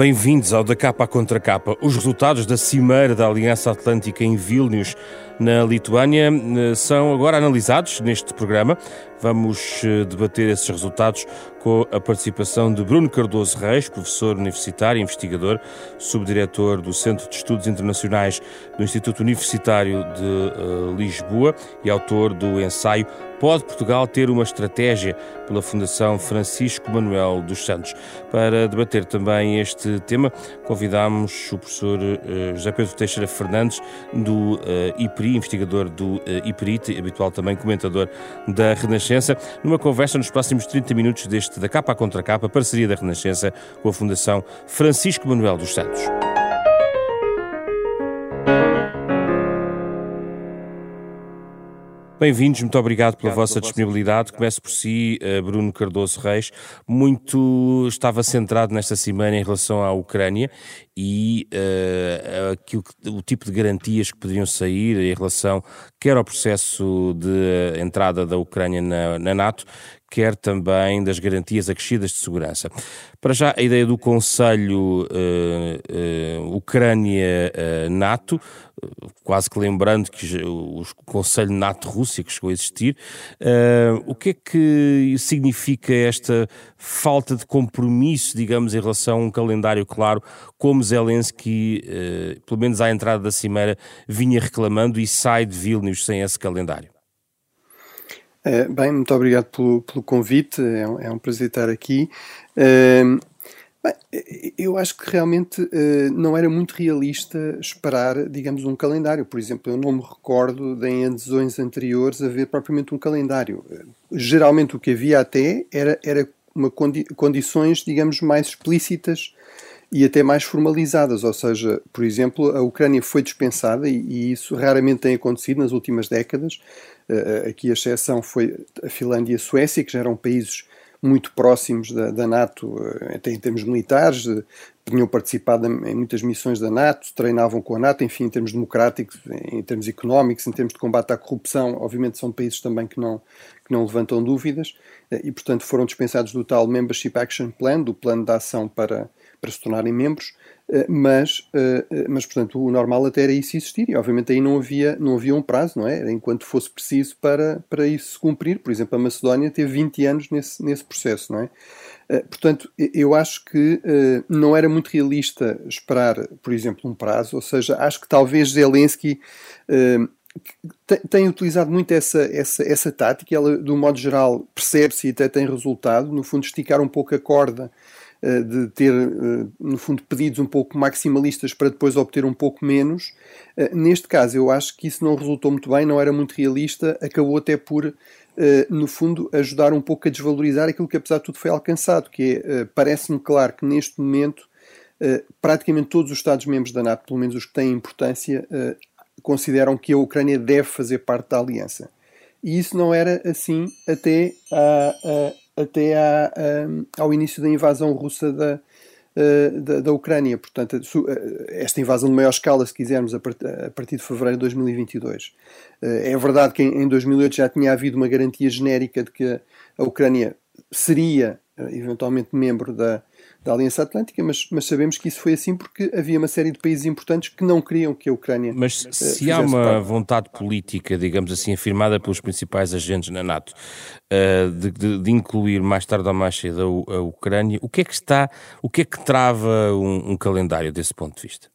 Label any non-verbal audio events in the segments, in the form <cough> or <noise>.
Bem-vindos ao Da Capa Contra Capa. Os resultados da Cimeira da Aliança Atlântica em Vilnius, na Lituânia, eh, são agora analisados neste programa. Vamos eh, debater esses resultados com a participação de Bruno Cardoso Reis, professor universitário e investigador, subdiretor do Centro de Estudos Internacionais do Instituto Universitário de uh, Lisboa e autor do ensaio Pode Portugal ter uma estratégia pela Fundação Francisco Manuel dos Santos? Para debater também este tema, convidamos o professor José Pedro Teixeira Fernandes, do uh, Investigador do uh, IPRI, habitual também comentador da Renascença, numa conversa nos próximos 30 minutos deste da Capa à Contra Capa, parceria da Renascença com a Fundação Francisco Manuel dos Santos. Bem-vindos, muito obrigado pela vossa disponibilidade. Começo por si, eh, Bruno Cardoso Reis. Muito estava centrado nesta semana em relação à Ucrânia e uh, aquilo que, o tipo de garantias que poderiam sair em relação quer ao processo de entrada da Ucrânia na, na NATO, quer também das garantias acrescidas de segurança. Para já, a ideia do Conselho uh, uh, Ucrânia-NATO, uh, quase que lembrando que o Conselho NATO-Rússia que chegou a existir, o que é que significa esta falta de compromisso, digamos, em relação a um calendário claro, como Zelensky, pelo menos à entrada da Cimeira, vinha reclamando e sai de Vilnius sem esse calendário? Eh, bem, muito obrigado pelo, pelo convite, é um, é um, prazer estar aqui. Uh, bem, eu acho que realmente uh, não era muito realista esperar, digamos, um calendário. Por exemplo, eu não me recordo de em adesões anteriores haver propriamente um calendário. geralmente o que havia até era, era condi condições, digamos, mais explícitas e até mais formalizadas, ou seja, por exemplo, a Ucrânia foi dispensada e, isso raramente tem acontecido nas últimas décadas. Uh, aqui a exceção foi a Finlândia e a Suécia, que já eram países muito próximos da, da NATO, uh, até em termos militares, tinham participado em muitas missões da NATO, treinavam com a NATO, enfim, em termos democráticos, em, em termos económicos, em termos de combate à corrupção, obviamente são países também que não, que não levantam dúvidas e, portanto, foram dispensados do tal Membership Action Plan, do plano de ação para para se tornarem membros, eh, mas, eh, eh, mas portanto, o normal até era isso existir, e obviamente aí não havia, não havia um prazo, não é? Enquanto fosse preciso para, para isso se cumprir. Por exemplo, a Macedónia teve 20 anos nesse, nesse processo, não é? Portanto, eu acho que não era muito realista esperar, por exemplo, um prazo, ou seja, acho que talvez Zelensky tem utilizado muito essa, essa, essa tática, ela, do modo geral, percebe-se e até tem resultado, no fundo, esticar um pouco a corda de ter, eh, no fundo, pedidos um pouco maximalistas para depois obter um pouco menos. Eh, neste caso, eu acho que isso não resultou muito bem, não era muito realista, acabou até por, no fundo, ajudar um pouco a desvalorizar aquilo que, apesar de tudo, foi alcançado, que é, parece-me claro que neste momento praticamente todos os Estados-membros da NATO, pelo menos os que têm importância, consideram que a Ucrânia deve fazer parte da aliança. E isso não era assim até a, até à, ao início da invasão russa da, eh, da, da, Ucrânia. Portanto, eh, esta invasão de maior escala, se quisermos, a partir de fevereiro de 2022. Eh, é verdade que em 2008 já tinha havido uma garantia genérica de que a Ucrânia seria eventualmente membro da, da Aliança Atlântica, mas, mas, sabemos que isso foi assim porque havia uma série de países importantes que não queriam que a Ucrânia. Mas uh, se há uma parte. vontade política, digamos assim, afirmada pelos principais agentes na NATO, uh, de, de, de, incluir mais tarde ou mais cedo a, a, Ucrânia, o que é que está, o que é que trava um, um calendário desse ponto de vista?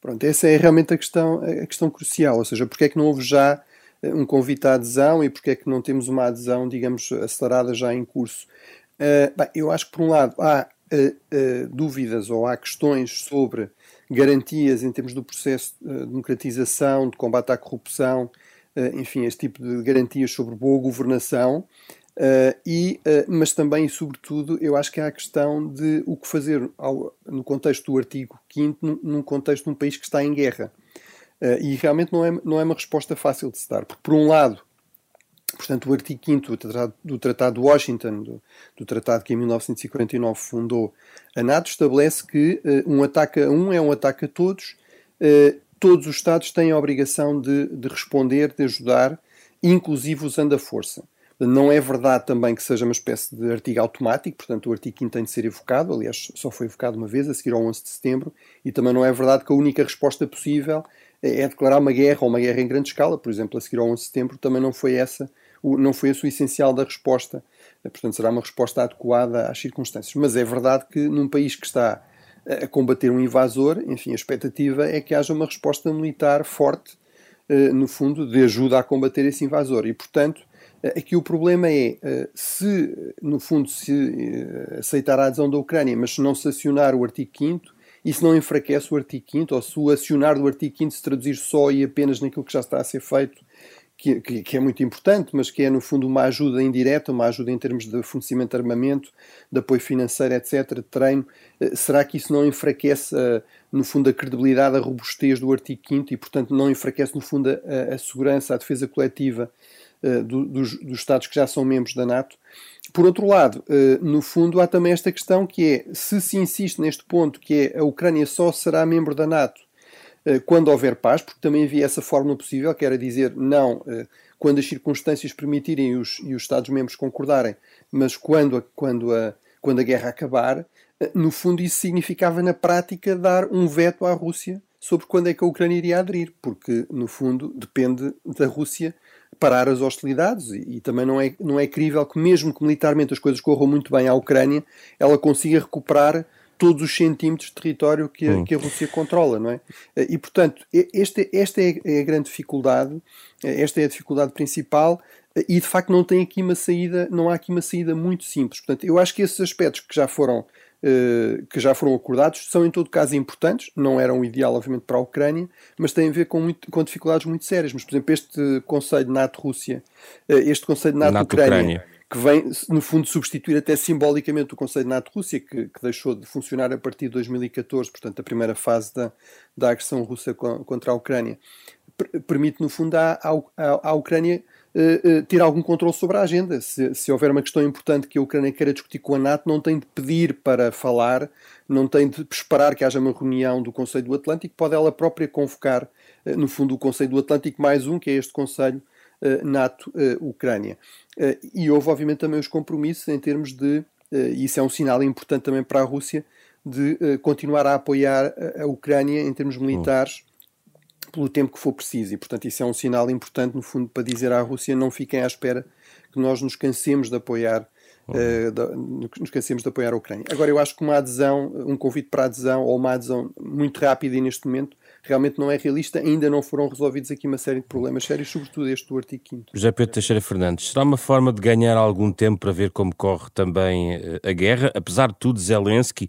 Pronto, essa é realmente a questão, a questão crucial, ou seja, porque é que não houve já eh, um convite à adesão e porque é que não temos uma adesão, digamos, acelerada já em curso. Uh, bem, eu acho que, por um lado, há uh, dúvidas ou há questões sobre garantias em termos do processo de democratização, de combate à corrupção, enfim, este tipo de garantias sobre boa governação. Uh, e, uh, mas também e sobretudo eu acho que há a questão de o que fazer ao, no contexto do artigo 5 num, num contexto de um país que está em guerra uh, e realmente não é, não é uma resposta fácil de se dar porque por um lado portanto o artigo 5 do Tratado, do Tratado de Washington do, do, Tratado que em 1949 fundou a NATO estabelece que um ataque a um é um ataque a todos todos os Estados têm a obrigação de, de responder, de ajudar inclusive usando a força. Não é verdade também que seja uma espécie de artigo automático, portanto, o artigo 5 tem de ser evocado, aliás, só foi evocado uma vez, a seguir ao 11 de setembro, e também não é verdade que a única resposta possível é declarar uma guerra ou uma guerra em grande escala, por exemplo, a seguir ao 11 de setembro, também não foi essa, não foi esse o essencial da resposta, portanto, será uma resposta adequada às circunstâncias. Mas é verdade que num país que está a combater um invasor, enfim, a expectativa é que haja uma resposta militar forte, eh, no fundo, de ajuda a combater esse invasor, e portanto Aqui o problema é eh, se, no fundo, se eh, aceitar a adesão da Ucrânia, mas se não se acionar o artigo 5 isso não enfraquece o artigo 5 ou se o acionar do artigo 5 se traduzir só e apenas naquilo que já está a ser feito, que, que, que, é muito importante, mas que é, no fundo, uma ajuda indireta, uma ajuda em termos de fornecimento de armamento, de apoio financeiro, etc., de treino, eh, será que isso não enfraquece, no fundo, a credibilidade, a robustez do artigo 5 e, portanto, não enfraquece, no fundo, a, a segurança, a defesa coletiva eh, do, dos, dos Estados que já são membros da NATO. Por outro lado, eh, no fundo, há também esta questão que é, se se insiste neste ponto, que é a Ucrânia só será membro da NATO eh, quando houver paz, porque também havia essa fórmula possível, que era dizer não quando as circunstâncias permitirem e os, e os Estados-membros concordarem, mas quando a, quando, a, quando a guerra acabar, no fundo isso significava na prática dar um veto à Rússia sobre quando é que a Ucrânia iria aderir, porque no fundo depende da Rússia parar as hostilidades e, e, também não é, não é crível que mesmo que militarmente as coisas corram muito bem à Ucrânia, ela consiga recuperar todos os centímetros de território que a, hum. que a Rússia controla, não é? E, portanto, este, esta é, é a grande dificuldade, esta é a dificuldade principal e, de facto, não tem aqui uma saída, não há aqui uma saída muito simples. Portanto, eu acho que esses aspectos que já foram eh, que já foram acordados são em todo caso importantes, não eram o ideal obviamente para a Ucrânia, mas têm a ver com, muito, com dificuldades muito sérias. Mas, por exemplo, este Conselho NATO-Rússia, eh, este Conselho NATO-Ucrânia, que vem, no fundo, substituir até simbolicamente o Conselho NATO-Rússia, que, que, deixou de funcionar a partir de 2014, portanto, a primeira fase da, da agressão russa contra a Ucrânia, permite, no fundo, à, à, à Ucrânia uh, ter algum controle sobre a agenda. Se, se, houver uma questão importante que a Ucrânia queira discutir com a NATO, não tem de pedir para falar, não tem de esperar que haja uma reunião do Conselho do Atlântico, pode ela própria convocar, uh, no fundo, o Conselho do Atlântico mais um, que é este Conselho NATO-Ucrânia. e houve, obviamente, também os compromissos em termos de, e isso é um sinal importante também para a Rússia, de continuar a apoiar a, a Ucrânia em termos militares pelo tempo que for preciso. E, portanto, isso é um sinal importante, no fundo, para dizer à Rússia não fiquem à espera que nós nos cansemos de apoiar uh, nos cansemos de apoiar a Ucrânia. Agora, eu acho que uma adesão, um convite para adesão ou uma adesão muito rápida e neste momento realmente não é realista. Ainda não foram resolvidos aqui uma série de problemas sérios, sobretudo este do artigo 5 José Pedro Teixeira Fernandes, será uma forma de ganhar algum tempo para ver como corre também eh, a guerra? Apesar de tudo, Zelensky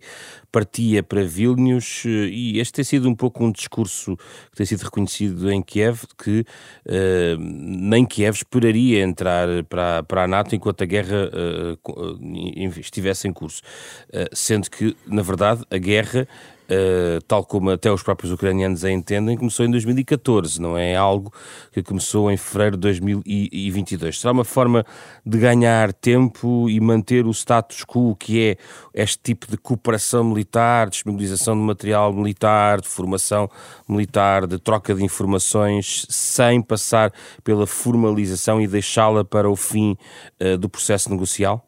partia para Vilnius eh, e este tem sido um pouco um discurso que tem sido reconhecido em Kiev, que uh, nem Kiev esperaria entrar para, para a NATO enquanto a guerra uh, estivesse em curso. Uh, sendo que, na verdade, a guerra Uh, tal como até os próprios ucranianos a entendem, começou em 2014, não é algo que começou em fevereiro de 2022. Será uma forma de ganhar tempo e manter o status quo, que é este tipo de cooperação militar, disponibilização de material militar, de formação militar, de troca de informações, sem passar pela formalização e deixá-la para o fim uh, do processo negocial?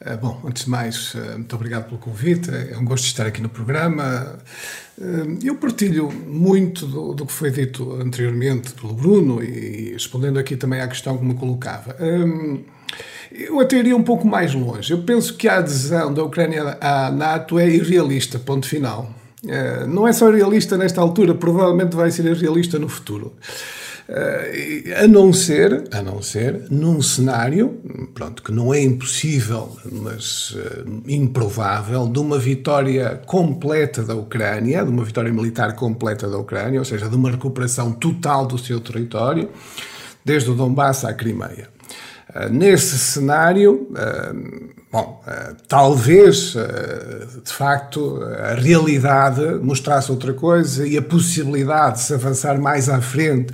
Eh, bom, antes de mais, eh, muito obrigado pelo convite. É um gosto estar aqui no programa. Eh, eu partilho muito do, do que foi dito anteriormente pelo Bruno e respondendo aqui também à questão que me colocava. Eu até iria um pouco mais longe. Eu penso que a adesão da Ucrânia à NATO é irrealista, ponto final. Não é só realista nesta altura, provavelmente vai ser irrealista no futuro. A não ser, a não ser num cenário, pronto, que não é impossível, mas improvável, de uma vitória completa da Ucrânia, de uma vitória militar completa da Ucrânia, ou seja, de uma recuperação total do seu território, desde o Donbass à Crimeia. Nesse cenário, Bom, uh, talvez, uh, de facto, a realidade mostrasse outra coisa e a possibilidade de se avançar mais à frente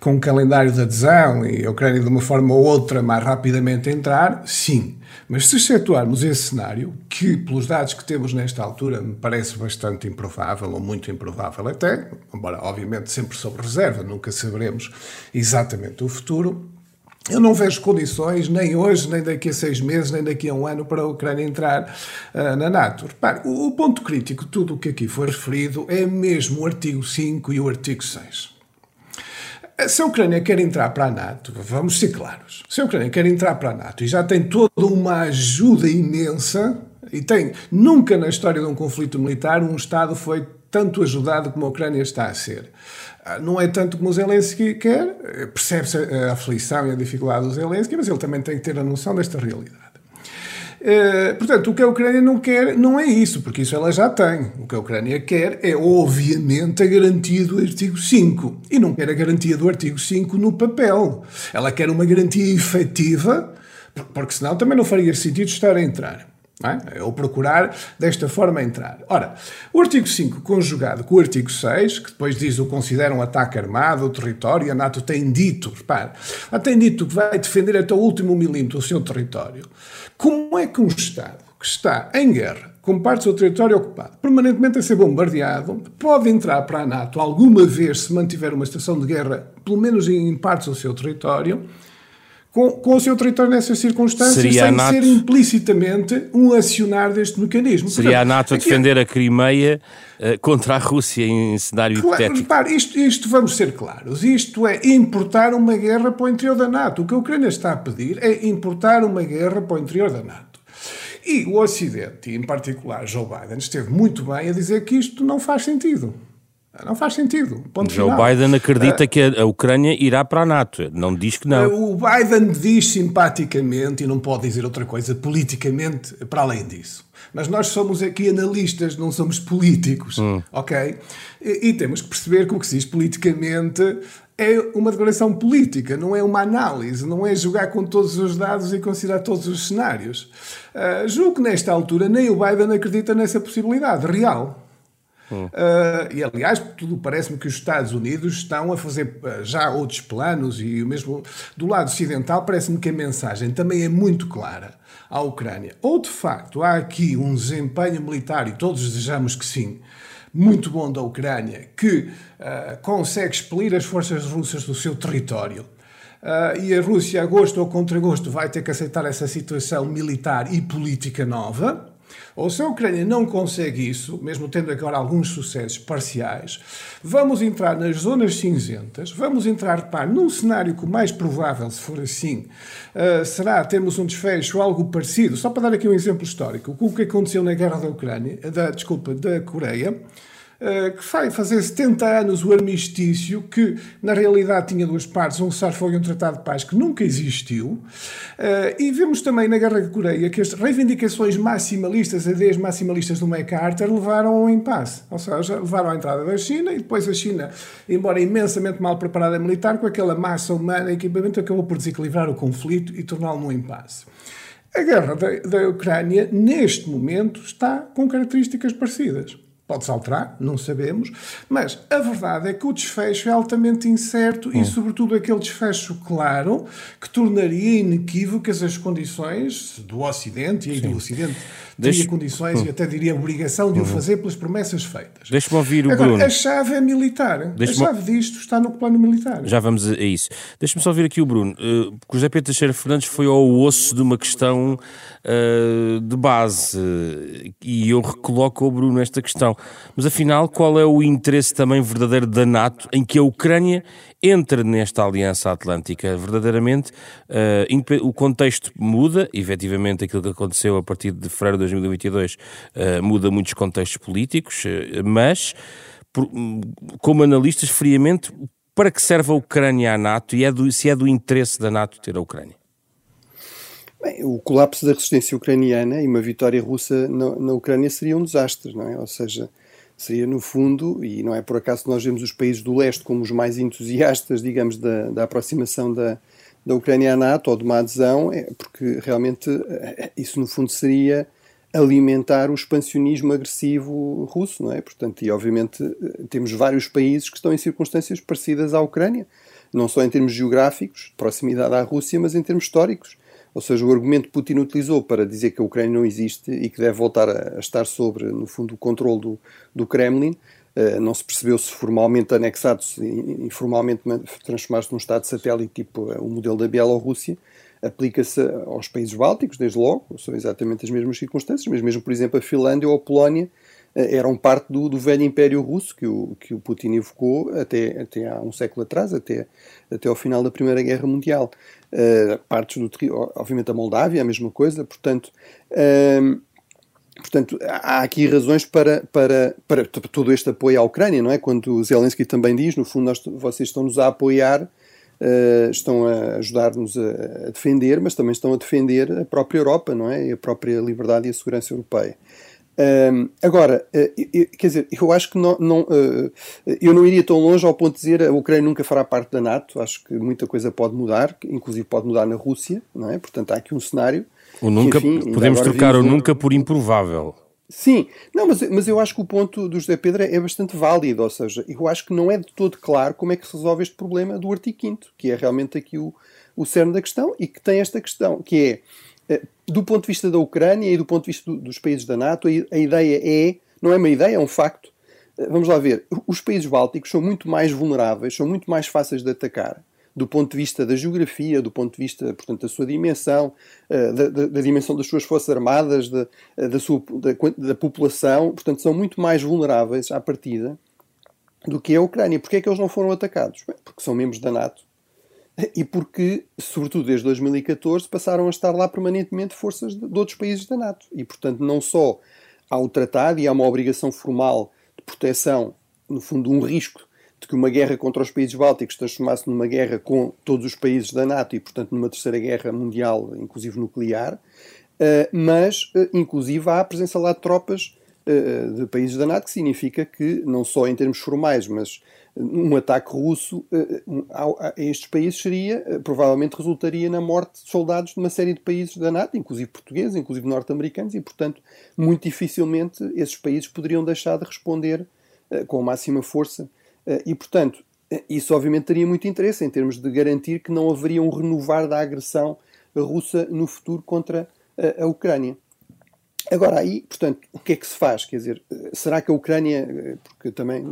com o calendário de adesão e a Ucrânia, de uma forma ou outra, mais rapidamente entrar, sim. Mas se excetuarmos esse cenário, que pelos dados que temos nesta altura me parece bastante improvável, ou muito improvável até, embora obviamente sempre sob reserva, nunca saberemos exatamente o futuro, eu não vejo condições, nem hoje, nem daqui a seis meses, nem daqui a um ano, para a Ucrânia entrar uh, na NATO. Repare, o, o, ponto crítico de tudo o que aqui foi referido é mesmo o artigo 5 e o artigo 6. Se a Ucrânia quer entrar para a NATO, vamos ser claros, se a Ucrânia quer entrar para a NATO e já tem toda uma ajuda imensa, e tem, nunca na história de um conflito militar um Estado foi tanto ajudado como a Ucrânia está a ser. Ah, não é tanto como o Zelensky quer, percebe-se a aflição e a dificuldade do Zelensky, mas ele também tem que ter a noção desta realidade. Uh, portanto, o que a Ucrânia não quer não é isso, porque isso ela já tem. O que a Ucrânia quer é, obviamente, a garantia do artigo 5. E não quer a garantia do artigo 5 no papel. Ela quer uma garantia efetiva, porque senão também não faria sentido estar a entrar. É? Ou procurar desta forma entrar. Ora, o artigo 5 conjugado com o artigo 6, que depois diz o considera um ataque armado ao território, a NATO tem dito, repare, tem dito que vai defender até o último milímetro o seu território. Como é que um Estado que está em guerra, com parte do seu território ocupado, permanentemente a ser bombardeado, pode entrar para a NATO alguma vez se mantiver uma estação de guerra, pelo menos em partes do seu território, com, com o seu território nessas circunstâncias, Seria sem NATO... ser implicitamente um acionar deste mecanismo. Seria Portanto, a NATO a defender a Crimeia uh, contra a Rússia em cenário claro, hipotético. Repare, isto, isto vamos ser claros, isto é importar uma guerra para o interior da NATO. O que a Ucrânia está a pedir é importar uma guerra para o interior da NATO. E o Ocidente, e em particular Joe Biden, esteve muito bem a dizer que isto não faz sentido. Não faz sentido. Ponto Joe final. Biden acredita uh, que a Ucrânia irá para a NATO. Não diz que não. O Biden diz simpaticamente, e não pode dizer outra coisa, politicamente, para além disso. Mas nós somos aqui analistas, não somos políticos, hum. ok? E, e, temos que perceber que o que se diz politicamente é uma declaração política, não é uma análise, não é jogar com todos os dados e considerar todos os cenários. Uh, julgo que nesta altura nem o Biden acredita nessa possibilidade real. Uh, e aliás, tudo parece-me que os Estados Unidos estão a fazer uh, já outros planos e o mesmo do lado ocidental parece-me que a mensagem também é muito clara à Ucrânia. Ou de facto há aqui um desempenho militar, e todos desejamos que sim, muito bom da Ucrânia, que uh, consegue expelir as forças russas do seu território. Uh, e a Rússia, a gosto ou contra gosto, vai ter que aceitar essa situação militar e política nova. Ou se a Ucrânia não consegue isso, mesmo tendo agora alguns sucessos parciais, vamos entrar nas zonas cinzentas, vamos entrar, repare, num cenário que o mais provável, se for assim, uh, será termos um desfecho algo parecido, só para dar aqui um exemplo histórico, o que aconteceu na guerra da Ucrânia, da, desculpa, da Coreia, que vai fazer 70 anos o armistício, que na realidade tinha duas partes, um cessar-fogo e um tratado de paz, que nunca existiu. Eh, e vemos também na Guerra da Coreia que as reivindicações maximalistas, ideias maximalistas do MacArthur, levaram ao impasse. Ou seja, levaram à entrada da China e depois a China, embora imensamente mal preparada militar, com aquela massa humana e equipamento, acabou por desequilibrar o conflito e torná-lo num impasse. A guerra da, da Ucrânia, neste momento, está com características parecidas. Pode-se alterar, não sabemos, mas a verdade é que o desfecho é altamente incerto hum. e, sobretudo, aquele desfecho claro que tornaria inequívocas as condições do Ocidente e do Ocidente teria Deixe... condições hum. e até diria obrigação de hum. o fazer pelas promessas feitas. Deixe-me ouvir o Agora, Bruno. A chave é militar. A chave disto está no plano militar. Já vamos a isso. Deixe-me só ouvir aqui o Bruno. Uh, José Pedro Teixeira Fernandes foi ao osso de uma questão uh, de base e eu recoloco ao Bruno esta questão. Mas afinal, qual é o interesse também verdadeiro da NATO em que a Ucrânia entre nesta aliança atlântica? Verdadeiramente, uh, o contexto muda, efetivamente aquilo que aconteceu a partir de fevereiro de 2022 uh, muda muitos contextos políticos, uh, mas, por, como analistas, friamente, para que serve a Ucrânia à NATO e é do, se é do interesse da NATO ter a Ucrânia? Bem, o colapso da resistência ucraniana e uma vitória russa na, na, Ucrânia seria um desastre, não é? Ou seja, seria no fundo, e não é por acaso que nós vemos os países do leste como os mais entusiastas, digamos, da, da aproximação da, da Ucrânia à NATO ou de uma adesão, é porque realmente eh, isso no fundo seria alimentar o expansionismo agressivo russo, não é? Portanto, e obviamente eh, temos vários países que estão em circunstâncias parecidas à Ucrânia, não só em termos geográficos, de proximidade à Rússia, mas em termos históricos. Ou seja, o argumento que Putin utilizou para dizer que a Ucrânia não existe e que deve voltar a, a estar sobre, no fundo, o controle do, do Kremlin, uh, não se percebeu se formalmente anexado, se informalmente transformar-se num Estado satélite, tipo uh, o modelo da Bielorrússia, aplica-se aos países bálticos, desde logo, são exatamente as mesmas circunstâncias, mas mesmo, por exemplo, a Finlândia ou a Polónia eram parte do, do, velho Império Russo que o, que o Putin evocou até, até há um século atrás, até, até ao final da Primeira Guerra Mundial uh, partes do obviamente a Moldávia, a mesma coisa, portanto, uh, portanto há aqui razões para, para, para todo este apoio à Ucrânia, não é? Quando Zelensky também diz, no fundo, nós, vocês estão-nos a apoiar, uh, estão a ajudar-nos a, a, defender, mas também estão a defender a própria Europa, não é? E a própria liberdade e a segurança europeia. Um, agora, uh, quer dizer, eu acho que não, não uh, eu não iria tão longe ao ponto de dizer a Ucrânia nunca fará parte da NATO. Acho que muita coisa pode mudar, inclusive pode mudar na Rússia, não é? Portanto, há aqui um cenário. O nunca, que, enfim, podemos trocar o nunca por improvável. Sim, não, mas, mas eu acho que o ponto do José Pedro é bastante válido, ou seja, eu acho que não é de todo claro como é que se resolve este problema do artigo 5 que é realmente aqui o, o cerne da questão e que tem esta questão, que é eh, do ponto de vista da Ucrânia e do ponto de vista dos países da NATO, a ideia é, não é uma ideia, é um facto. Eh, vamos lá ver, os países bálticos são muito mais vulneráveis, são muito mais fáceis de atacar do ponto de vista da geografia, do ponto de vista, portanto, da sua dimensão, eh, da, da, da dimensão das suas forças armadas, da, da, sua, da população, portanto, são muito mais vulneráveis à partida do que a Ucrânia. Porquê é que eles não foram atacados? Bem, porque são membros da NATO e porque, sobretudo desde 2014, passaram a estar lá permanentemente forças de, de outros países da NATO. E, portanto, não só há o tratado e há uma obrigação formal de proteção, no fundo, um risco de que uma guerra contra os países bálticos transformasse numa guerra com todos os países da NATO e, portanto, numa terceira guerra mundial, inclusive nuclear, eh, mas, eh, inclusive, há a presença lá de tropas de países da NATO, que significa que, não só em termos formais, mas um ataque russo eh, a estes países seria, eh, provavelmente resultaria na morte de soldados de uma série de países da NATO, inclusive portugueses, inclusive norte-americanos, e, portanto, muito dificilmente esses países poderiam deixar de responder eh, com a máxima força. E, portanto, isso obviamente teria muito interesse em termos de garantir que não haveria um renovar da agressão russa no futuro contra a Ucrânia. Agora, aí, portanto, o que é que se faz? Quer dizer, será que a Ucrânia, porque também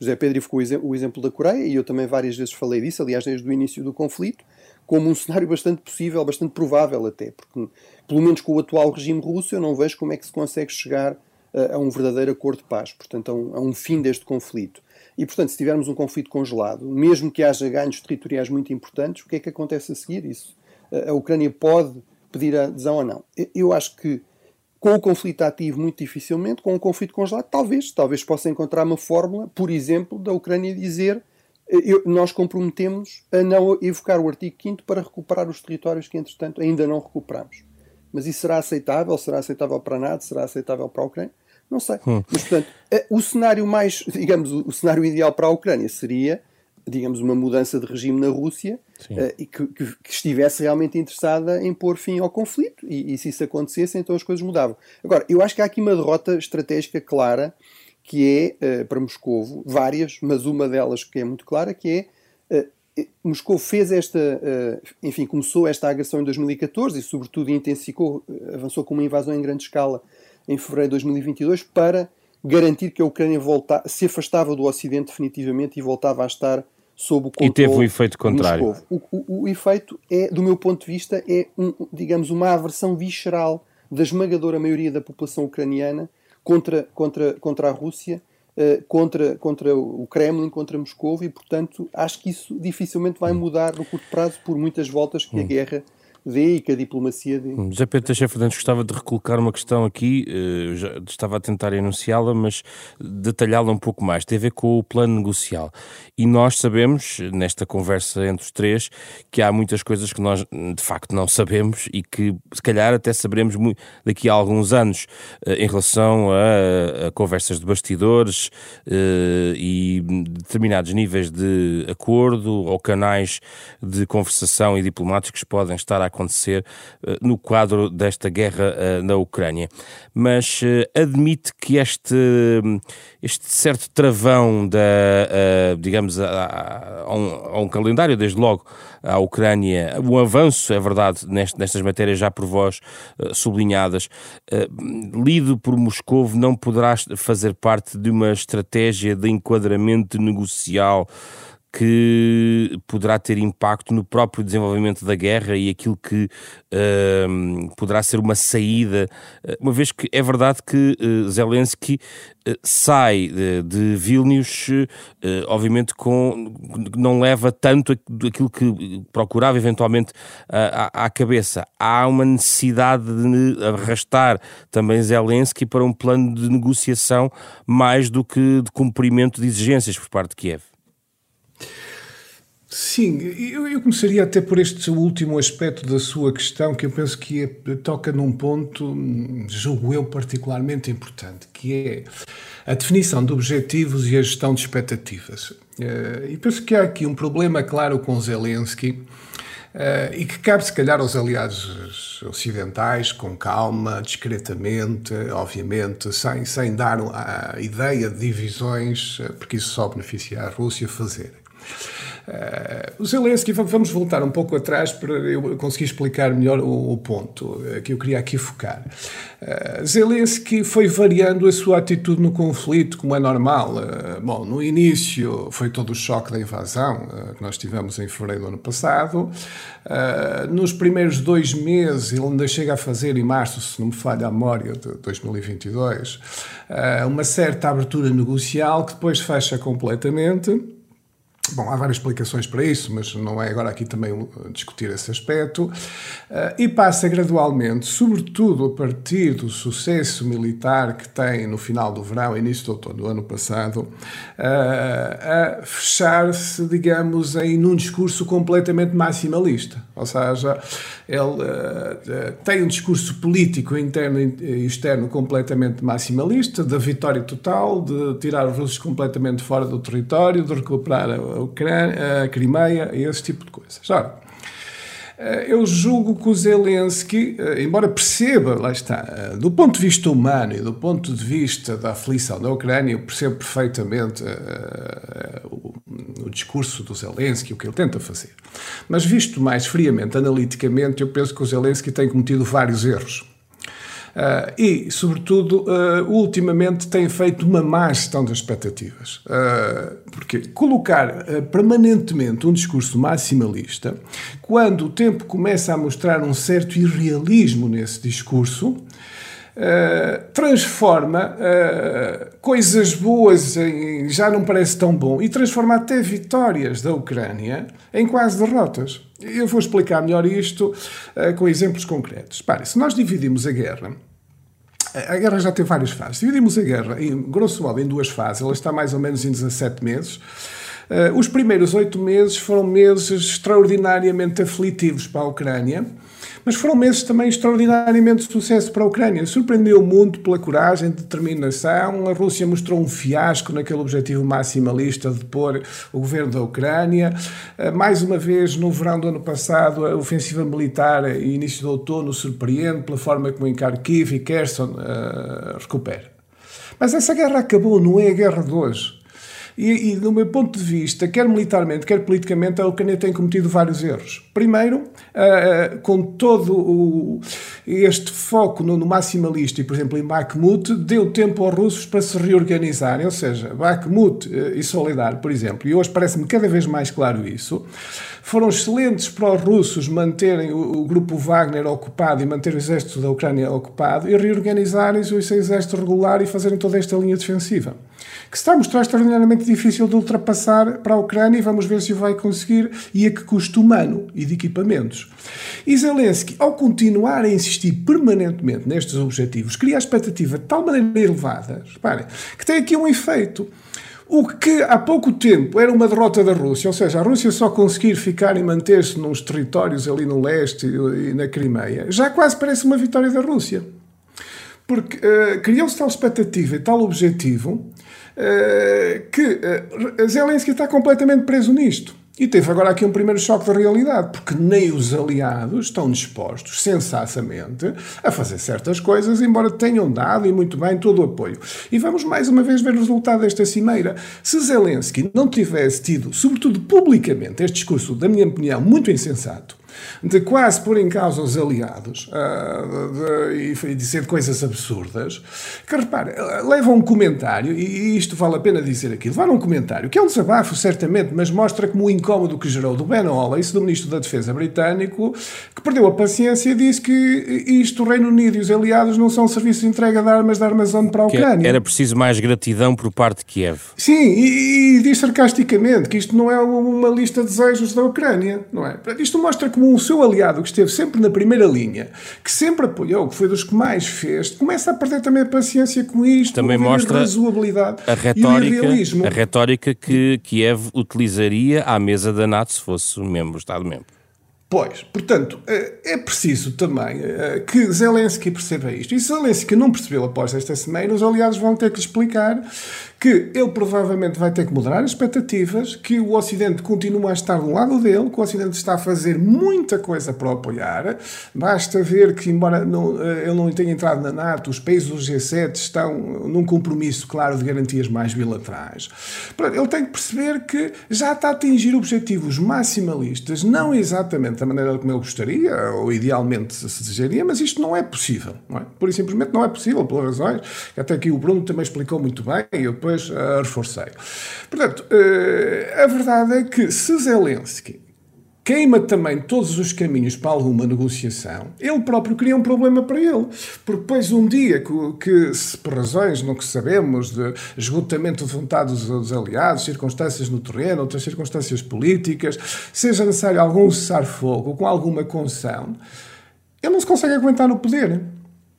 José Pedro ficou o exemplo da Coreia, e eu também várias vezes falei disso, aliás, desde o início do conflito, como um cenário bastante possível, bastante provável até, porque, pelo menos com o atual regime russo, eu não vejo como é que se consegue chegar a, a um verdadeiro acordo de paz, portanto, a um, a um fim deste conflito. E, portanto, se tivermos um conflito congelado, mesmo que haja ganhos territoriais muito importantes, o que é que acontece a seguir? Isso, a Ucrânia pode pedir a adesão ou não? Eu acho que com o conflito ativo, muito dificilmente. Com o conflito congelado, talvez. Talvez possa encontrar uma fórmula, por exemplo, da Ucrânia dizer eh, eu, nós comprometemos a não evocar o artigo 5 para recuperar os territórios que, entretanto, ainda não recuperamos. Mas isso será aceitável? Será aceitável para a NATO? Será aceitável para a Ucrânia? Não sei. Hum. Mas, portanto, eh, o cenário mais, digamos, o cenário ideal para a Ucrânia seria digamos, uma mudança de regime na Rússia e que, que, que, estivesse realmente interessada em pôr fim ao conflito. E, e, se isso acontecesse, então as coisas mudavam. Agora, eu acho que há aqui uma derrota estratégica clara que é uh, para Moscovo, várias, mas uma delas que é muito clara, que é uh, Moscou fez esta, enfim, começou esta agressão em 2014 e, sobretudo, intensificou, avançou com uma invasão em grande escala em fevereiro de 2022 para garantir que a Ucrânia volta, se afastava do Ocidente definitivamente e voltava a estar sob o controle. E teve o efeito contrário. O, o, o, efeito é, do meu ponto de vista, é um, digamos uma aversão visceral da esmagadora maioria da população ucraniana contra, contra, contra a Rússia, uh, contra, contra o Kremlin, contra Moscou e, portanto, acho que isso dificilmente vai mudar no curto prazo por muitas voltas que hum. a guerra dê e que a diplomacia dê. Hum, José Pedro Teixeira Fernandes gostava de recolocar uma questão aqui, eh, já estava a tentar enunciá-la, mas detalhá-la um pouco mais. Tem a ver com o plano negocial. E nós sabemos, nesta conversa entre os três, que há muitas coisas que nós de facto não sabemos e que se calhar até saberemos daqui a alguns anos eh, em relação a, a conversas de bastidores eh, e determinados níveis de acordo ou canais de conversação e diplomáticos podem estar a acontecer eh, no quadro desta guerra eh, na Ucrânia. Mas eh, admite que este, este certo travão da, digamos, a, a, um, a um calendário, desde logo, à Ucrânia, o avanço, é verdade, nestas matérias já por vós sublinhadas, lido por Moscou, não poderá fazer parte de uma estratégia de enquadramento negocial que poderá ter impacto no próprio desenvolvimento da guerra e aquilo que uh, poderá ser uma saída, eh, uma vez que é verdade que uh, Zelensky uh, sai de, de Vilnius, obviamente com não leva tanto aquilo que procurava eventualmente à, à cabeça. Há uma necessidade de arrastar também Zelensky para um plano de negociação mais do que de cumprimento de exigências por parte de Kiev. Sim, eu, eu, começaria até por este último aspecto da sua questão, que eu penso que é, toca num ponto, julgo eu, particularmente importante, que é a definição de objetivos e a gestão de expectativas. Uh, e penso que há aqui um problema claro com Zelensky uh, e que cabe, se calhar, aos aliados ocidentais, com calma, discretamente, obviamente, sem, sem dar a ideia de divisões, eh, porque isso só beneficia a Rússia fazer. Uh, o Zelensky, vamos voltar um pouco atrás para eu conseguir explicar melhor o, o ponto uh, que eu queria aqui focar. Uh, Zelensky foi variando a sua atitude no conflito, como é normal. bom, no início foi todo o choque da invasão que nós tivemos em fevereiro do ano passado. nos primeiros dois meses, ele ainda chega a fazer, em março, se não me falha a memória, de 2022, uma certa abertura negocial que depois fecha completamente. Bom, há várias explicações para isso, mas não é agora aqui também discutir esse aspecto. Uh, e passa gradualmente, sobretudo a partir do sucesso militar que tem no final do verão, início do outono do ano passado, uh, a fechar-se, digamos, em num discurso completamente maximalista. Ou seja, ele uh, tem um discurso político interno e externo completamente maximalista, da vitória total, de tirar os russos completamente fora do território, de recuperar a Ucrânia, a Crimeia, esse tipo de coisas. Ora, eh, eu julgo que o Zelensky, eh, embora perceba, lá está, eh, do ponto de vista humano e do ponto de vista da aflição da Ucrânia, eu percebo perfeitamente o, o, discurso do Zelensky, o que ele tenta fazer. Mas visto mais friamente, analiticamente, eu penso que o Zelensky tem cometido vários erros. Uh, e, sobretudo, uh, ultimamente tem feito uma má gestão das expectativas. Uh, porque colocar permanentemente um discurso maximalista, quando o tempo começa a mostrar um certo irrealismo nesse discurso, Uh, transforma uh, coisas boas em já não parece tão bom e transforma até vitórias da Ucrânia em quase derrotas. Eu vou explicar melhor isto uh, com exemplos concretos. Pare, se nós dividimos a guerra a guerra já tem várias fases. Dividimos a guerra, em, grosso modo, em duas fases. Ela está mais ou menos em 17 meses. Uh, os primeiros oito meses foram meses extraordinariamente aflitivos para a Ucrânia mas foram meses também extraordinariamente de sucesso para a Ucrânia. Surpreendeu o mundo pela coragem, determinação. A Rússia mostrou um fiasco naquele objetivo maximalista de pôr o governo da Ucrânia. Eh, mais uma vez, no verão do ano passado, a ofensiva militar e início do outono surpreende pela forma como em Kharkiv e Kherson uh, recupera. Mas essa guerra acabou, não é a guerra de hoje. E, e, do meu ponto de vista, quer militarmente, quer politicamente, a Ucrânia tem cometido vários erros. Primeiro, uh, com todo o, este foco no, no, maximalista e, por exemplo, em Bakhmut, deu tempo aos russos para se reorganizarem. Ou seja, Bakhmut uh, e Solidar, por exemplo, e hoje parece-me cada vez mais claro isso, foram excelentes para os russos manterem o, o grupo Wagner ocupado e manter o exército da Ucrânia ocupado e reorganizarem-se o seu exército regular e fazerem toda esta linha defensiva. que se está a mostrar extraordinariamente difícil de ultrapassar para a Ucrânia e vamos ver se vai conseguir e a que custo humano e de equipamentos. E Zelensky, ao continuar a insistir permanentemente nestes objetivos, cria a expectativa de tal maneira elevada, reparem, que tem aqui um efeito. O que há pouco tempo era uma derrota da Rússia, ou seja, a Rússia só conseguir ficar e manter-se nos territórios ali no leste e na Crimeia, já quase parece uma vitória da Rússia. Porque uh, criou-se tal expectativa e tal objetivo uh, que uh, Zelensky está completamente preso nisto. E teve agora aqui um primeiro choque de realidade, porque nem os aliados estão dispostos, sensatamente, a fazer certas coisas, embora tenham dado e muito bem todo o apoio. E vamos mais uma vez ver o resultado desta cimeira. Se Zelensky não tivesse tido, sobretudo publicamente, este discurso, da minha opinião, muito insensato, de quase pôr em causa os aliados uh, de, de, e dizer coisas absurdas, que repare, leva um comentário, e isto vale a pena dizer aqui, levar um comentário, que é um desabafo, certamente, mas mostra como o incómodo que gerou do Ben Wallace, do Ministro da Defesa britânico, que perdeu a paciência e disse que isto, o Reino Unido e os aliados, não são serviços de entrega de armas da Armazon para a Ucrânia. Era preciso mais gratidão por parte de Kiev. Sim, e, e diz sarcasticamente que isto não é uma lista de desejos da Ucrânia, não é? Isto mostra como o seu aliado, que esteve sempre na primeira linha, que sempre apoiou, que foi dos que mais fez, começa a perder também a paciência com isto, também mostra a razoabilidade a retórica, a retórica que Kiev utilizaria à mesa da NATO se fosse um membro, Estado-membro. Pois, portanto, eh, é preciso também eh, que Zelensky perceba isto. E se Zelensky não percebeu após esta semana, os aliados vão ter que explicar que ele provavelmente vai ter que moderar as expectativas, que o Ocidente continua a estar do lado dele, que o Ocidente está a fazer muita coisa para o apoiar. Basta ver que, embora não, eh, ele não tenha entrado na NATO, os países do G7 estão num compromisso claro de garantias mais bilaterais. Ele tem que perceber que já está a atingir objetivos maximalistas, não exatamente da maneira como ele gostaria, ou idealmente se desejaria, mas isto não é possível. Não é? Por simplesmente não é possível, pelas razões que até aqui o Bruno também explicou muito bem, e eu depois depois uh, reforcei. Portanto, uh, a verdade é que se Zelensky queima também todos os caminhos para alguma negociação, ele próprio cria um problema para ele. Porque depois um dia que, que se, por razões não que sabemos, de esgotamento de vontade dos, dos, aliados, circunstâncias no terreno, outras circunstâncias políticas, seja necessário algum cessar-fogo com alguma concessão, ele não se consegue aguentar no poder.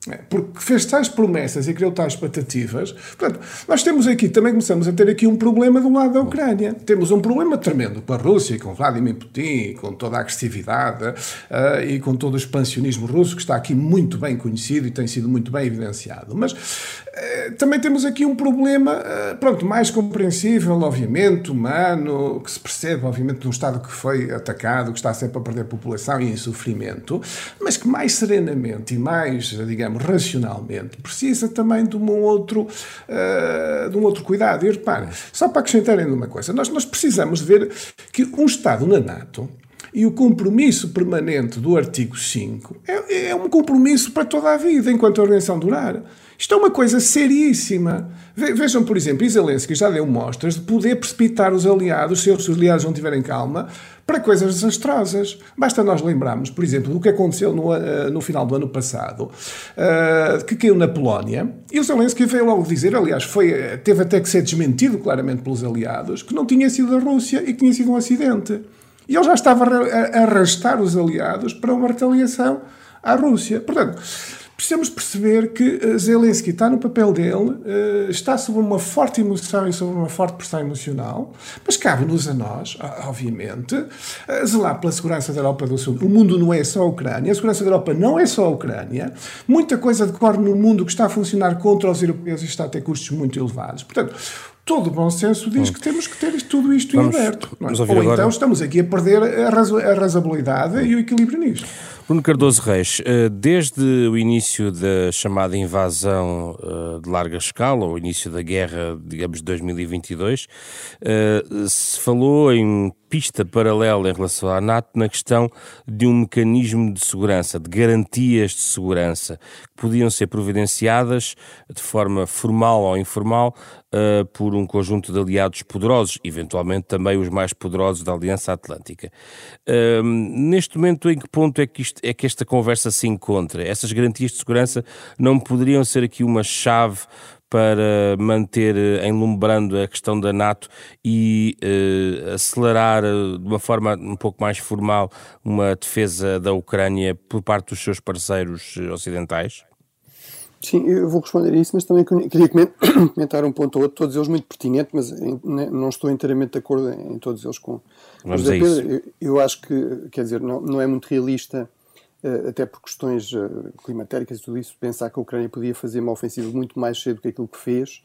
É, porque fez tais promessas e criou tais expectativas. Portanto, nós temos aqui, também começamos a ter aqui um problema do lado da Ucrânia. Temos um problema tremendo com a Rússia, com Vladimir Putin, com toda a agressividade uh, e com todo o expansionismo russo, que está aqui muito bem conhecido e tem sido muito bem evidenciado. Mas uh, também temos aqui um problema, uh, pronto, mais compreensível, obviamente, humano, que se percebe, obviamente, de um Estado que foi atacado, que está sempre a perder população e em sofrimento, mas que mais serenamente e mais, digamos, racionalmente, precisa também de um outro, uh, de um outro cuidado. E reparem, só para acrescentarem uma coisa, nós, nós precisamos ver que um Estado na NATO e o compromisso permanente do artigo 5 é, é um compromisso para toda a vida, enquanto a organização durar. Isto é uma coisa seríssima. Vejam, por exemplo, Zelensky já deu mostras de poder precipitar os aliados, se os aliados não tiverem calma, para coisas desastrosas. Basta nós lembrarmos, por exemplo, do que aconteceu no, uh, no final do ano passado, uh, que caiu na Polónia, e o Zelensky veio logo dizer, aliás, foi, eh, teve até que ser desmentido claramente pelos aliados, que não tinha sido a Rússia e que tinha sido um acidente. E ele já estava a arrastar os aliados para uma retaliação à Rússia. Portanto, precisamos perceber que eh, Zelensky está no papel dele, eh, está sob uma forte emoção e sob uma forte pressão emocional, mas cabe-nos a nós, obviamente, zelar pela segurança da Europa do Sul. O mundo não é só a Ucrânia, a segurança da Europa não é só a Ucrânia. Muita coisa decorre no mundo que está a funcionar contra os europeus e está a ter custos muito elevados. Portanto, todo o bom senso diz que temos que ter tudo isto vamos, em aberto. É? Ou agora... então estamos aqui a perder a, razo a razoabilidade e o equilíbrio nisto. Bruno Cardoso Reis, eh, desde o início da chamada invasão eh, de larga escala, ou início da guerra, digamos, de 2022, eh, se falou em pista paralela em relação à NATO na questão de um mecanismo de segurança, de garantias de segurança, que podiam ser providenciadas de forma formal ou informal por um conjunto de aliados poderosos, eventualmente também os mais poderosos da Aliança Atlântica. Neste momento, em que ponto é que, isto, é que esta conversa se encontra? Essas garantias de segurança não poderiam ser aqui uma chave para manter enlumbrando a questão da NATO e uh, acelerar de uma forma um pouco mais formal uma defesa da Ucrânia por parte dos seus parceiros ocidentais? Sim, eu vou responder a isso, mas também queria <coughs> comentar um ponto ou outro, todos eles muito pertinentes, mas não estou inteiramente de acordo em todos eles com Vamos a isso. Eu, eu acho que, quer dizer, não, não é muito realista, eh, até por questões eh, climatéricas e tudo isso, pensar que a Ucrânia podia fazer uma ofensiva muito mais cedo do que aquilo que fez.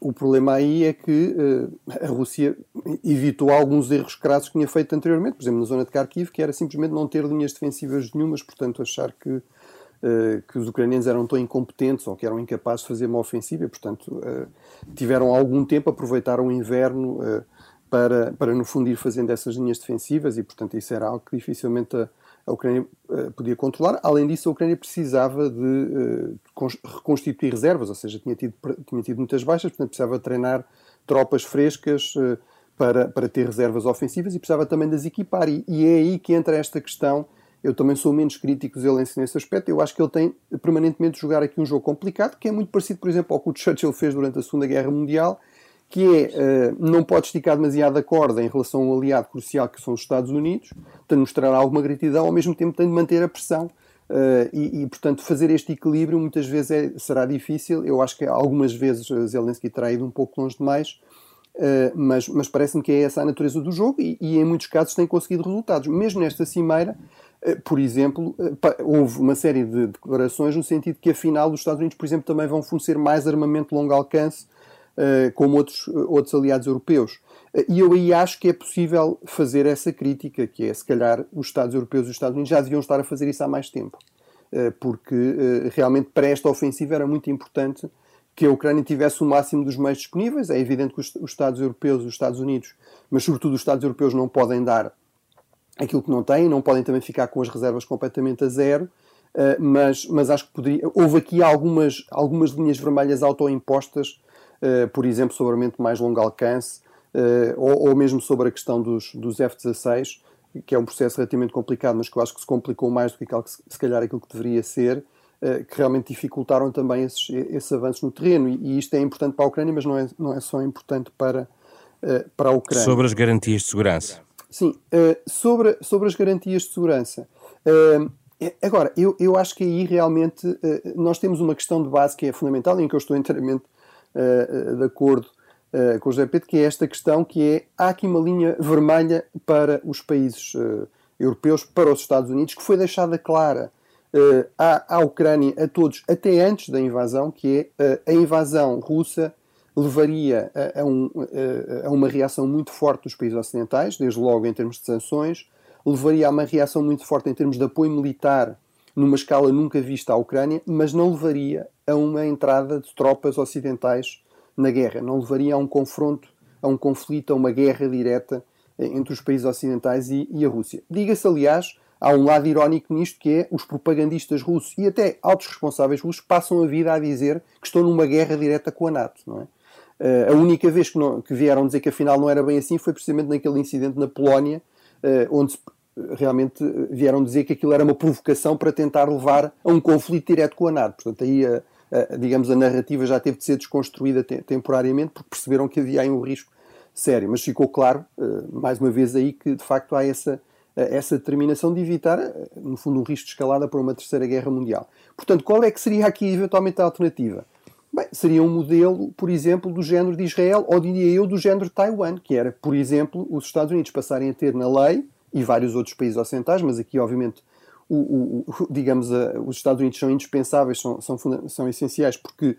O problema aí é que uh, a Rússia evitou alguns erros crassos que tinha feito anteriormente, por exemplo, na zona de Kharkiv, que era simplesmente não ter linhas defensivas nenhumas, portanto, achar que eh, que os ucranianos eram tão incompetentes ou que eram incapazes de fazer uma ofensiva e, portanto, tiveram algum tempo, aproveitaram o inverno para, para, no fundo, ir fazendo essas linhas defensivas e, portanto, isso era algo que dificilmente a, a Ucrânia podia controlar. Além disso, a Ucrânia precisava de reconstituir reservas, ou seja, tinha tido, tinha tido muitas baixas, portanto, precisava treinar tropas frescas para, para ter reservas ofensivas e precisava também de as equipar. E, e é aí que entra esta questão eu também sou menos crítico Zelensky nesse aspecto. Eu acho que ele tem permanentemente de jogar aqui um jogo complicado, que é muito parecido, por exemplo, ao que o Churchill fez durante a Segunda Guerra Mundial, que é, uh, não pode esticar demasiado a corda em relação a um aliado crucial que são os Estados Unidos, tem de mostrar alguma gratidão, ao mesmo tempo tem de manter a pressão. Uh, e, e, portanto, fazer este equilíbrio muitas vezes é, será difícil. Eu acho que algumas vezes Zelensky terá ido um pouco longe demais, uh, mas, mas parece-me que é essa a natureza do jogo e, e, em muitos casos tem conseguido resultados. Mesmo nesta cimeira, eh, por exemplo, eh, houve uma série de declarações no sentido que, afinal, os Estados Unidos, por exemplo, também vão fornecer mais armamento de longo alcance, eh, como outros, outros aliados europeus. E eu aí acho que é possível fazer essa crítica, que é, se calhar, os Estados europeus e os Estados Unidos já deviam estar a fazer isso há mais tempo. Porque realmente para esta ofensiva era muito importante que a Ucrânia tivesse o máximo dos meios disponíveis. É evidente que os Estados europeus e os Estados Unidos, mas sobretudo os Estados europeus, não podem dar aquilo que não têm, não podem também ficar com as reservas completamente a zero, mas, mas acho que poderia. Houve aqui algumas, algumas linhas vermelhas autoimpostas, por exemplo, sobre aumento mais longo alcance, uh, ou, ou, mesmo sobre a questão dos, dos F-16, que é um processo relativamente complicado, mas que eu acho que se complicou mais do que, aquilo que se calhar aquilo que deveria ser. Que realmente dificultaram também esses, esses avanços no terreno, e, e isto é importante para a Ucrânia, mas não é, não é só importante para, para a Ucrânia. Sobre as garantias de segurança. Sim, sobre, sobre as garantias de segurança. Uh, agora, eu, eu acho que aí realmente nós temos uma questão de base que é fundamental e em que eu estou inteiramente de acordo com o José Pedro, que é esta questão que é, há aqui uma linha vermelha para os países europeus, para os Estados Unidos, que foi deixada clara à, Ucrânia, a todos, até antes da invasão, que é a invasão russa levaria a, a, um, a, uma reação muito forte dos países ocidentais, desde logo em termos de sanções, levaria a uma reação muito forte em termos de apoio militar numa escala nunca vista à Ucrânia, mas não levaria a uma entrada de tropas ocidentais na guerra, não levaria a um confronto, a um conflito, a uma guerra direta entre os países ocidentais e, e a Rússia. Diga-se, aliás, há um lado irónico nisto que é os propagandistas russos e até altos responsáveis russos passam a vida a dizer que estão numa guerra direta com a NATO, não é? Uh, a única vez que, não, que, vieram dizer que afinal não era bem assim foi precisamente naquele incidente na Polónia, uh, onde se, realmente vieram dizer que aquilo era uma provocação para tentar levar a um conflito direto com a NATO. Portanto, aí, a, digamos, a narrativa já teve de ser desconstruída te, temporariamente porque perceberam que havia aí um risco sério. Mas ficou claro, uh, mais uma vez aí, que de facto há essa, essa determinação de evitar, no fundo, um risco de escalada para uma terceira guerra mundial. Portanto, qual é que seria aqui eventualmente a alternativa? Bem, seria um modelo, por exemplo, do género de Israel, ou diria eu, do género de Taiwan, que era, por exemplo, os Estados Unidos passarem a ter na lei, e vários outros países ocidentais, mas aqui, obviamente, o, o, <laughs> digamos, a, os Estados Unidos são indispensáveis, são, são, são essenciais, porque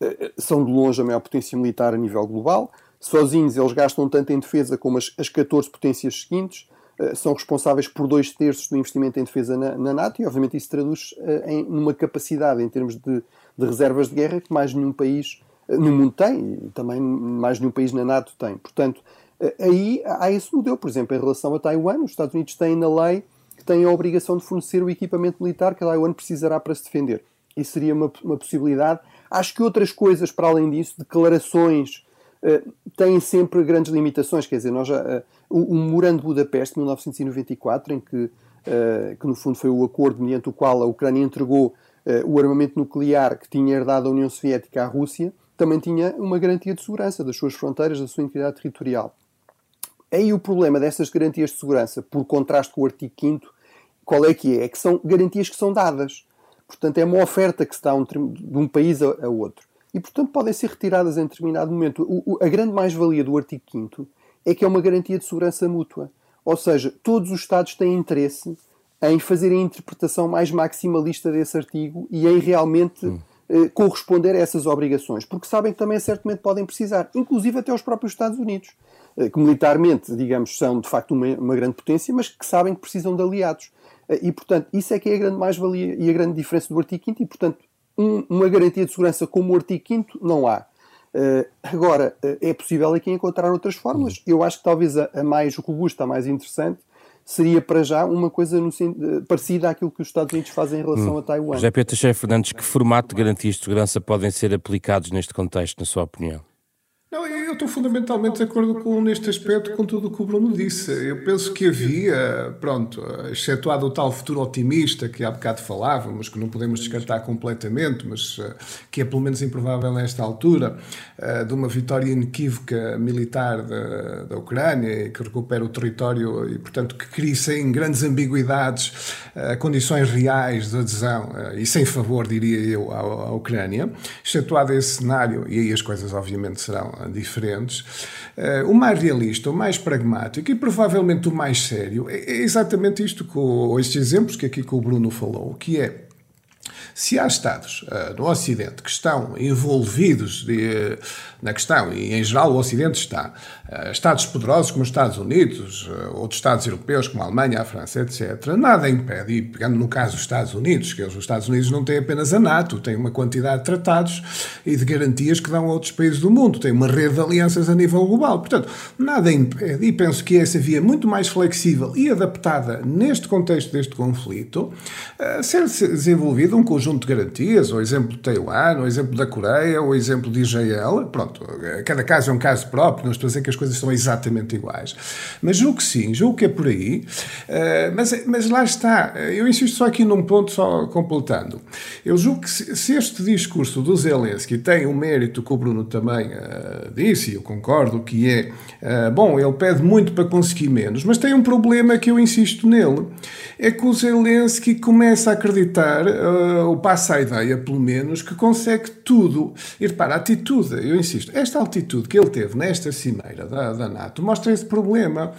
uh, são de longe a maior potência militar a nível global. Sozinhos, eles gastam tanto em defesa como as, as 14 potências seguintes. Uh, são responsáveis por dois terços do investimento em defesa na, na NATO, e, obviamente, isso traduz uh, em numa capacidade, em termos de de reservas de guerra que mais nenhum país eh, no mundo tem, e também mais nenhum país na NATO tem. Portanto, eh, aí há esse modelo. Por exemplo, em relação a Taiwan, os Estados Unidos têm na lei que têm a obrigação de fornecer o equipamento militar que Taiwan precisará para se defender. Isso seria uma, uma possibilidade. Acho que outras coisas, para além disso, declarações, uh, têm sempre grandes limitações. Quer dizer, nós uh, o, o de Budapeste, de 1994, em que, uh, que no fundo foi o acordo mediante o qual a Ucrânia entregou o armamento nuclear que tinha herdado a União Soviética à Rússia, também tinha uma garantia de segurança das suas fronteiras, da sua integridade territorial. Aí o problema dessas garantias de segurança, por contraste com o artigo 5 qual é que é? É que são garantias que são dadas. Portanto, é uma oferta que se dá de um país a, outro. E, portanto, podem ser retiradas em determinado momento. O, o, a grande mais-valia do artigo 5 é que é uma garantia de segurança mútua. Ou seja, todos os Estados têm interesse em fazer a interpretação mais maximalista desse artigo e em realmente hum. eh, corresponder a essas obrigações, porque sabem que também certamente podem precisar, inclusive até os próprios Estados Unidos, que militarmente, digamos, são de facto uma, uma, grande potência, mas que sabem que precisam de aliados. Eh, e, portanto, isso é que é a grande mais-valia e a grande diferença do artigo 5 e, portanto, um, uma garantia de segurança como o artigo 5 não há. Uh, agora, uh, é possível aqui encontrar outras fórmulas. Uhum. Eu acho que talvez a, a, mais robusta, a mais interessante, seria para já uma coisa no, parecida àquilo que os Estados Unidos fazem em relação hum. a Taiwan. José Pedro Teixeira Fernandes, que formato de garantias de segurança podem ser aplicados neste contexto, na sua opinião? Eu estou fundamentalmente de acordo com, neste aspecto com tudo o que o Bruno disse. Eu penso que havia, pronto, excetuado o tal futuro otimista que há bocado falávamos, que não podemos descartar completamente, mas uh, que é pelo menos improvável nesta altura, uh, de uma vitória inequívoca militar da, da Ucrânia, que recupera o território e, portanto, que cria sem grandes ambiguidades uh, condições reais de adesão e sem favor, diria eu, à, à Ucrânia. Excetuado esse cenário, e aí as coisas obviamente serão diferentes. Uh, o mais realista, o mais pragmático e provavelmente o mais sério é, é exatamente isto, com estes exemplos que aqui que o Bruno falou, que é se há Estados uh, no Ocidente que estão envolvidos de, na questão, e em geral o Ocidente está, uh, Estados poderosos como os Estados Unidos, uh, outros Estados europeus como a Alemanha, a França, etc., nada impede, e pegando no caso dos Estados Unidos, que os Estados Unidos não têm apenas a NATO, têm uma quantidade de tratados e de garantias que dão a outros países do mundo, têm uma rede de alianças a nível global. Portanto, nada impede, e penso que essa via muito mais flexível e adaptada neste contexto deste conflito, ser desenvolvida um conjunto de garantias, o exemplo de Taiwan, o exemplo da Coreia, o exemplo de Israel. Pronto, cada caso é um caso próprio, não estou a dizer que as coisas são exatamente iguais. Mas julgo que sim, julgo que é por aí. Uh, mas, mas lá está, eu insisto só aqui num ponto, só completando. Eu julgo que se, este discurso do Zelensky tem um mérito que o Bruno também uh, disse, e eu concordo, que é, uh, bom, ele pede muito para conseguir menos, mas tem um problema que eu insisto nele, é que o Zelensky começa a acreditar, uh, passa a ideia, pelo menos, que consegue tudo. E repara, a atitude, eu insisto, esta altitude que ele teve nesta cimeira da, da NATO mostra esse problema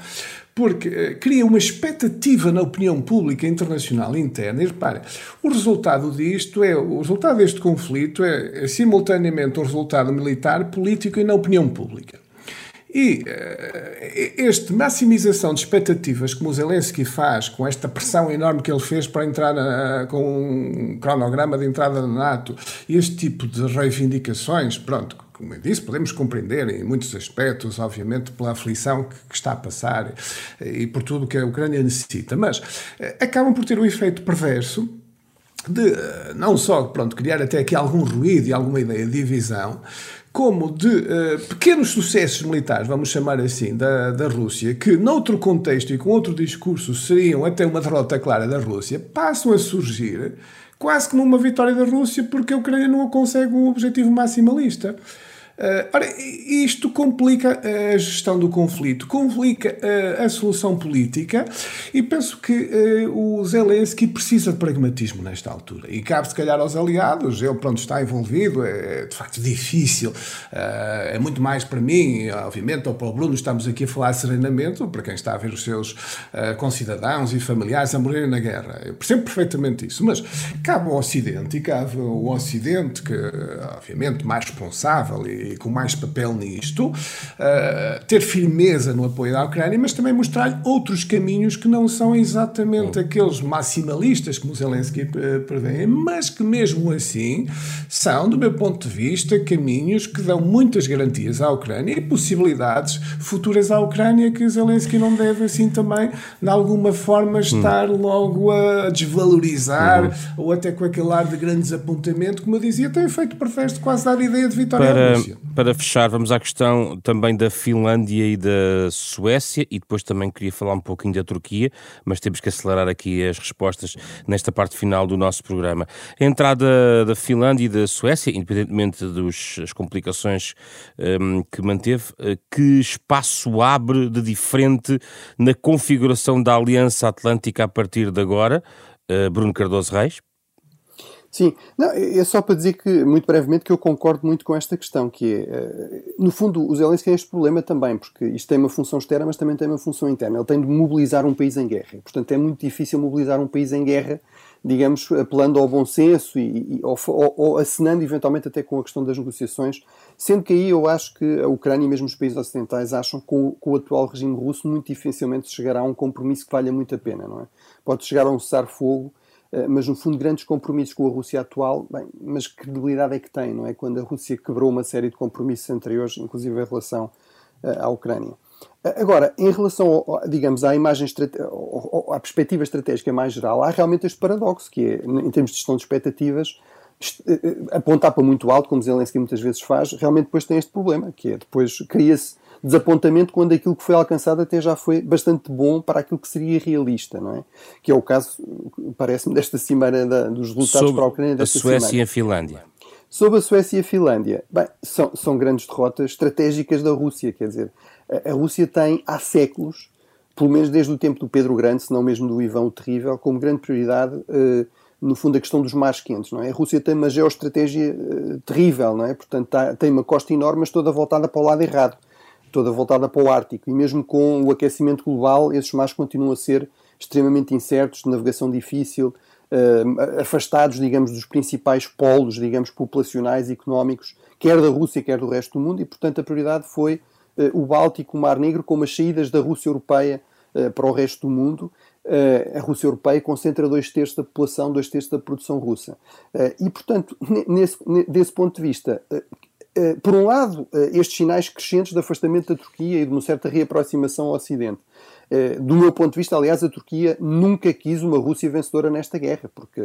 porque uh, cria uma expectativa na opinião pública internacional interna. E repare, o resultado disto é, o resultado deste conflito é, é simultaneamente um resultado militar, político e na opinião pública. E uh, este maximização de expectativas que o Zelensky faz, com esta pressão enorme que ele fez para entrar na, com um cronograma de entrada na NATO, este tipo de reivindicações, pronto, como eu disse, podemos compreender em muitos aspectos, obviamente, pela aflição que, que está a passar e por tudo que a Ucrânia necessita, mas uh, acabam por ter um efeito perverso de uh, não só pronto, criar até aqui algum ruído e alguma ideia de divisão, como de uh, pequenos sucessos militares, vamos chamar assim, da, da Rússia, que noutro contexto e com outro discurso seriam até uma derrota clara da Rússia, passam a surgir quase como uma vitória da Rússia porque a Ucrânia não consegue um objetivo maximalista. Uh, ora, isto complica a gestão do conflito, complica uh, a solução política e penso que uh, o Zelensky precisa de pragmatismo nesta altura. E cabe, se calhar, aos aliados, ele pronto, está envolvido, é, é de facto difícil, é muito mais para mim, obviamente, ou para o Bruno, estamos aqui a falar serenamente, para quem está a ver os seus concidadãos e familiares a morrerem na guerra. Eu percebo perfeitamente isso, mas cabe ao Ocidente e cabe ao Ocidente, que obviamente mais responsável com mais papel nisto, uh, ter firmeza no apoio à Ucrânia, mas também mostrar outros caminhos que não são exatamente aqueles maximalistas que o Zelensky uh, prevê, mas que mesmo assim são, do meu ponto de vista, caminhos que dão muitas garantias à Ucrânia e possibilidades futuras à Ucrânia que Zelensky não deve assim também, de alguma forma, estar hum. logo a desvalorizar uhum. ou até com aquele ar de grande desapontamento, como eu dizia, tem feito perfeito quase dar a ideia de vitória Para... à Rússia. Para fechar, vamos à questão também da Finlândia e da Suécia e depois também queria falar um pouquinho da Turquia, mas temos que acelerar aqui as respostas nesta parte final do nosso programa. A entrada da Finlândia e da Suécia, independentemente das complicações um, que manteve, eh, que espaço abre de diferente na configuração da Aliança Atlântica a partir de agora? Uh, Bruno Cardoso Reis? Sim, não, é só para dizer que, muito brevemente, que eu concordo muito com esta questão, que é, eh, no fundo, o Zelensky tem este problema também, porque isto tem uma função externa, mas também tem uma função interna. Ele tem de mobilizar um país em guerra. Portanto, é muito difícil mobilizar um país em guerra, digamos, apelando ao bom senso e, e ou, ou, acenando eventualmente até com a questão das negociações, sendo que aí eu acho que a Ucrânia e mesmo os países ocidentais acham que com, com o atual regime russo muito dificilmente chegará a um compromisso que valha muito a pena, não é? Pode chegar a um cessar-fogo, mas no fundo grandes compromissos com a Rússia atual, bem, mas que credibilidade é que tem, não é? Quando a Rússia quebrou uma série de compromissos anteriores, inclusive em relação eh, à Ucrânia. Eh, agora, em relação, digamos, à imagem, à perspectiva estratégica mais geral, há realmente este paradoxo, que é, em termos de gestão de expectativas, apontar para muito alto, como Zelensky muitas vezes faz, realmente depois tem este problema, que é depois cria-se desapontamento quando aquilo que foi alcançado até já foi bastante bom para aquilo que seria realista, não é? Que é o caso, parece-me, desta cimeira da, dos resultados Sobre para a Ucrânia desta a Suécia cimeira. e a Finlândia. Sobre a Suécia e a Finlândia, bem, são, são grandes derrotas estratégicas da Rússia, quer dizer, a, a Rússia tem há séculos, pelo menos desde o tempo do Pedro Grande, se não mesmo do Ivan o Terrível, como grande prioridade uh, no fundo, a questão dos mares quentes. Não é? A Rússia tem uma geoestratégia uh, terrível, não é? portanto, tá, tem uma costa enorme, mas toda voltada para o lado errado toda voltada para o Ártico. E mesmo com o aquecimento global, esses mares continuam a ser extremamente incertos, de navegação difícil, uh, afastados, digamos, dos principais polos, digamos, populacionais e económicos, quer da Rússia, quer do resto do mundo, e, portanto, a prioridade foi uh, o Báltico, o Mar Negro, como as saídas da Rússia Europeia uh, para o resto do mundo. a Rússia Europeia concentra dois terços da população, dois terços da produção russa. e, portanto, nesse, desse ponto de vista, por um lado, eh, estes sinais crescentes de afastamento da Turquia e de uma certa reaproximação ao Ocidente. Eh, do meu ponto de vista, aliás, a Turquia nunca quis uma Rússia vencedora nesta guerra, porque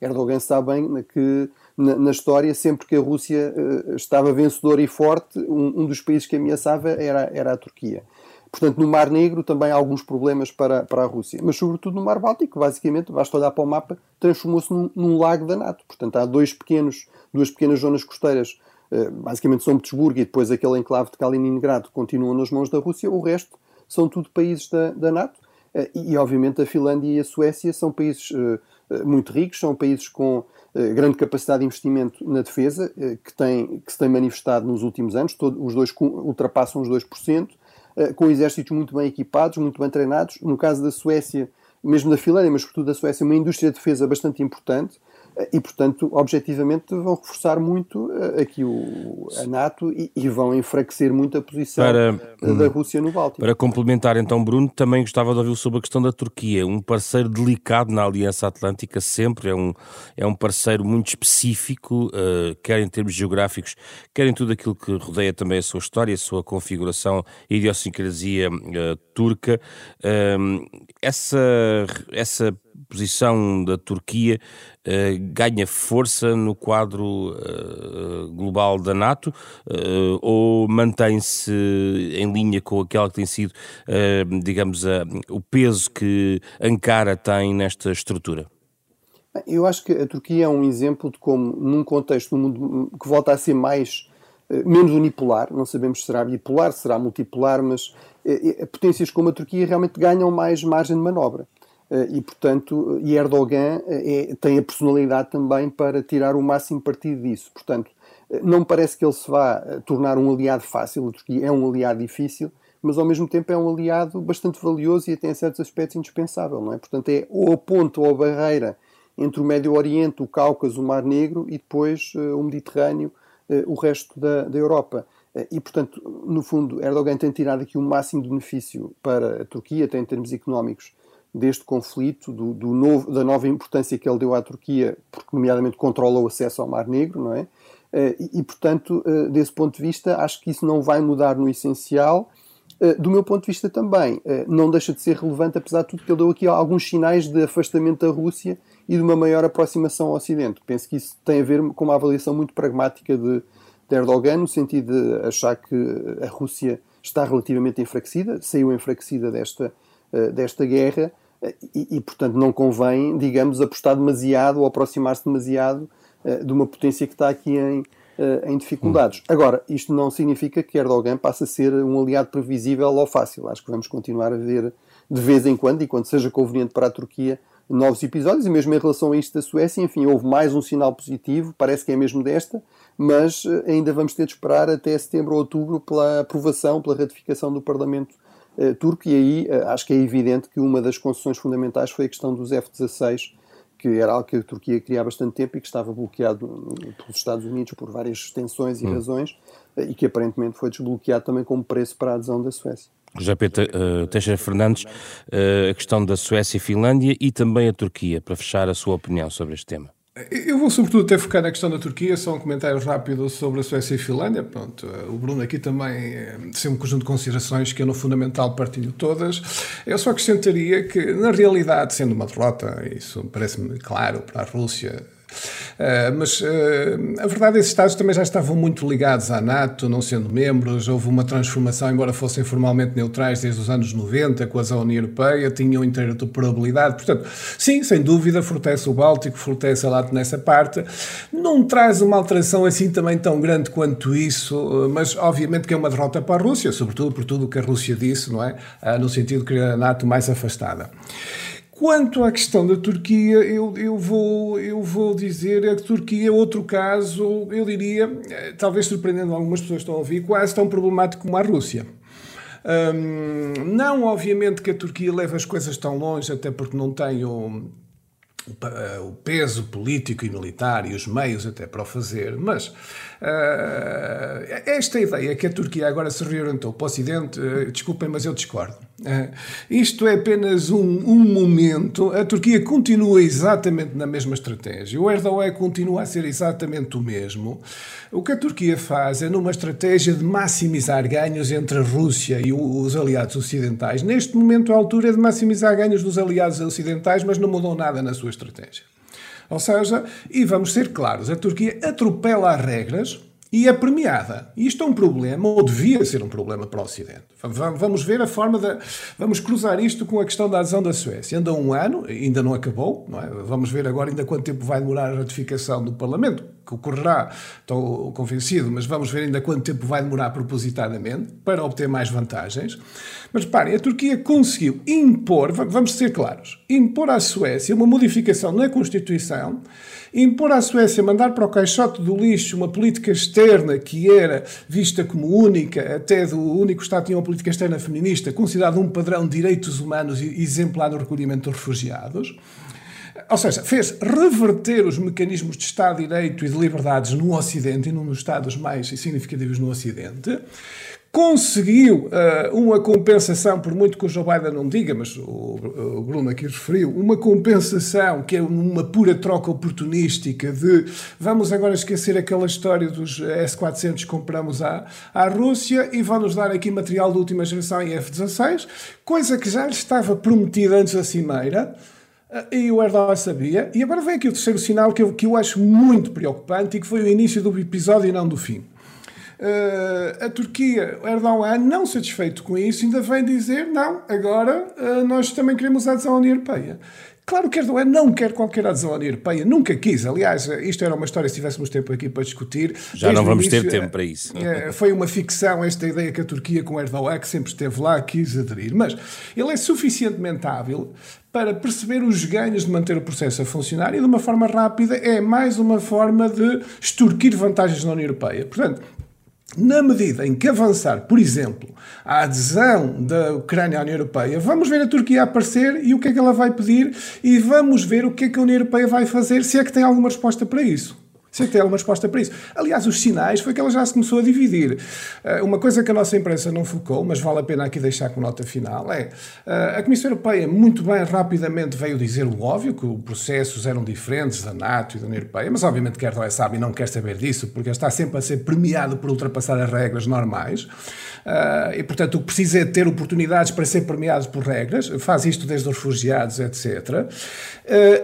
Erdogan sabe bem que na, história, sempre que a Rússia estava vencedora e forte, um, dos países que ameaçava era, era a Turquia. Portanto, no Mar Negro também há alguns problemas para, para a Rússia, mas sobretudo no Mar Báltico, basicamente, basta olhar para o mapa, transformou-se num, num lago da NATO. Portanto, há dois pequenos, duas pequenas zonas costeiras eh, basicamente São Petersburgo e depois aquele enclave de Kaliningrado continuam nas mãos da Rússia, o resto são tudo países da, da NATO. Eh, e, obviamente, a Finlândia e a Suécia são países eh, muito ricos, são países com grande capacidade de investimento na defesa, que, tem, que se tem manifestado nos últimos anos, todo, os dois ultrapassam os 2%, com exércitos muito bem equipados, muito bem treinados. No caso da Suécia, mesmo da Finlândia, mas sobretudo da Suécia, uma indústria de defesa bastante importante, e, portanto, objetivamente vão reforçar muito eh, aqui o, a NATO e, e vão enfraquecer muito a posição para, da hum, Rússia no Báltico. Para complementar, então, Bruno, também gostava de ouvir sobre a questão da Turquia, um parceiro delicado na Aliança Atlântica sempre, é um, é um parceiro muito específico, uh, quer em termos geográficos, quer em tudo aquilo que rodeia também a sua história, a sua configuração e idiosincrasia uh, turca. Uh, essa, essa posição da Turquia uh, ganha força no quadro uh, global da NATO uh, ou mantém-se em linha com aquela que tem sido, digamos, o peso que Ankara tem nesta estrutura? Eu acho que a Turquia é um exemplo de como, num contexto mundo que volta a ser mais menos unipolar, não sabemos se será bipolar, será multipolar, mas potências como a Turquia realmente ganham mais margem de manobra. Eh, e, portanto, e Erdogan eh, é, tem a personalidade também para tirar o máximo partido disso. Portanto, eh, não me parece que ele se vá tornar um aliado fácil, a Turquia é um aliado difícil, mas ao mesmo tempo é um aliado bastante valioso e até em certos aspectos indispensável, não é? Portanto, é ou a ponte ou a barreira entre o Médio Oriente, o Cáucaso, o Mar Negro e depois o Mediterrâneo, o resto da, da Europa. E, portanto, no fundo, Erdogan tem tirado aqui o máximo de benefício para a Turquia, até em termos económicos, deste conflito, do, do novo, da nova importância que ele deu à Turquia, porque, nomeadamente, controla o acesso ao Mar Negro, não é? Eh, e, portanto, eh, desse ponto de vista, acho que isso não vai mudar no essencial. Eh, do meu ponto de vista também, não deixa de ser relevante, apesar de tudo, que ele deu aqui alguns sinais de afastamento da Rússia e de uma maior aproximação ao Ocidente. Penso que isso tem a ver com uma avaliação muito pragmática de, de Erdogan, no sentido de achar que a Rússia está relativamente enfraquecida, saiu enfraquecida desta, desta guerra e, e, portanto, não convém, digamos, apostar demasiado ou aproximar-se demasiado de uma potência que está aqui em, em dificuldades. Hum. Agora, isto não significa que Erdogan passe a ser um aliado previsível ou fácil. Acho que vamos continuar a ver de vez em quando, e quando seja conveniente para a Turquia, novos episódios, e mesmo em relação a isto da Suécia, enfim, houve mais um sinal positivo, parece que é mesmo desta, mas eh, ainda vamos ter de esperar até setembro ou outubro pela aprovação, pela ratificação do Parlamento uh, turco, e aí uh, acho que é evidente que uma das concessões fundamentais foi a questão dos F-16, que era algo que a Turquia queria há bastante tempo e que estava bloqueado pelos Estados Unidos por várias tensões e hum. razões, e que aparentemente foi desbloqueado também como preço para a adesão da Suécia. José Pedro uh, Teixeira Fernandes, uh, a questão da Suécia e Finlândia e também a Turquia, para fechar a sua opinião sobre este tema. Eu vou sobretudo até focar na questão da Turquia, só um comentário rápido sobre a Suécia e a Finlândia. Pronto, eh, o Bruno aqui também tem um conjunto de considerações que eu no fundamental partilho todas. Eu só acrescentaria que, na realidade, sendo uma derrota, isso parece-me claro para a Rússia, Uh, mas uh, a verdade é que esses Estados também já estavam muito ligados à NATO, não sendo membros. Houve uma transformação, embora fossem formalmente neutrais desde os anos 90, com a União Europeia, tinham interoperabilidade. Portanto, sim, sem dúvida, fortalece o Báltico, fortalece a NATO nessa parte. Não traz uma alteração assim também tão grande quanto isso, mas obviamente que é uma derrota para a Rússia, sobretudo por tudo o que a Rússia disse, não é? Uh, no sentido de querer a NATO mais afastada. Quanto à questão da Turquia, eu, eu, vou, eu vou dizer que a Turquia é outro caso, eu diria, eh, talvez surpreendendo algumas pessoas que estão a ouvir, quase tão problemático como a Rússia. Um, não, obviamente, que a Turquia leva as coisas tão longe, até porque não tem o, o peso político e militar e os meios até para o fazer, mas uh, esta ideia que a Turquia agora se reorientou para o Ocidente, uh, desculpem, mas eu discordo. Uh, isto é apenas um, um, momento. A Turquia continua exatamente na mesma estratégia. O Erdogan continua a ser exatamente o mesmo. O que a Turquia faz é numa estratégia de maximizar ganhos entre a Rússia e os aliados ocidentais. Neste momento, a altura é de maximizar ganhos dos aliados ocidentais, mas não mudou nada na sua estratégia. Ou seja, e vamos ser claros, a Turquia atropela as regras e é premiada. Isto é um problema, ou devia ser um problema para o Ocidente. Vamos ver a forma de. Vamos cruzar isto com a questão da adesão da Suécia. Anda um ano, ainda não acabou, não é? Vamos ver agora ainda quanto tempo vai demorar a ratificação do Parlamento, que ocorrerá, estou convencido, mas vamos ver ainda quanto tempo vai demorar propositadamente para obter mais vantagens. Mas reparem, a Turquia conseguiu impor, vamos ser claros, impor à Suécia uma modificação na Constituição impor à Suécia mandar para o caixote do lixo uma política externa que era vista como única, até do único Estado tinha uma política externa feminista, considerado um padrão de direitos humanos exemplar no recolhimento dos refugiados. Ou seja, fez reverter os mecanismos de Estado de Direito e de liberdades no Ocidente e num dos Estados mais significativos no Ocidente. Conseguiu uh, uma compensação, por muito que o Joe Biden não diga, mas o, o Bruno aqui referiu, uma compensação que é uma pura troca oportunística de vamos agora esquecer aquela história dos S-400 que compramos à, à Rússia e vão-nos dar aqui material de última geração em F-16, coisa que já lhe estava prometida antes da Cimeira, e o Erdogan sabia. E agora vem aqui o terceiro sinal que eu, que eu acho muito preocupante e que foi o início do episódio e não do fim. Uh, a Turquia, Erdogan, não satisfeito com isso, ainda vem dizer: não, agora uh, nós também queremos a adesão à União Europeia. Claro que Erdogan não quer qualquer adesão à União Europeia, nunca quis. Aliás, isto era uma história, se tivéssemos tempo aqui para discutir. Já não vamos início, ter tempo para isso. É, foi uma ficção esta ideia que a Turquia com Erdogan, que sempre esteve lá, quis aderir. Mas ele é suficientemente hábil para perceber os ganhos de manter o processo a funcionar e de uma forma rápida é mais uma forma de extorquir vantagens na União Europeia. Portanto, na medida em que avançar, por exemplo, a adesão da Ucrânia à União Europeia, vamos ver a Turquia aparecer e o que é que ela vai pedir e vamos ver o que é que a União Europeia vai fazer, se é que tem alguma resposta para isso. Sei que tem alguma resposta para isso. Aliás, os sinais foi que ela já se começou a dividir. Eh, uma coisa que a nossa imprensa não focou, mas vale a pena aqui deixar com nota final, é eh, a Comissão Europeia muito bem, rapidamente veio dizer o óbvio, que os processos eram diferentes da NATO e da União Europeia, mas obviamente que Erdogan sabe e não quer saber disso, porque está sempre a ser premiado por ultrapassar as regras normais. Uh, e, portanto, o que precisa é ter oportunidades para ser premiado por regras, faz isto desde os refugiados, etc.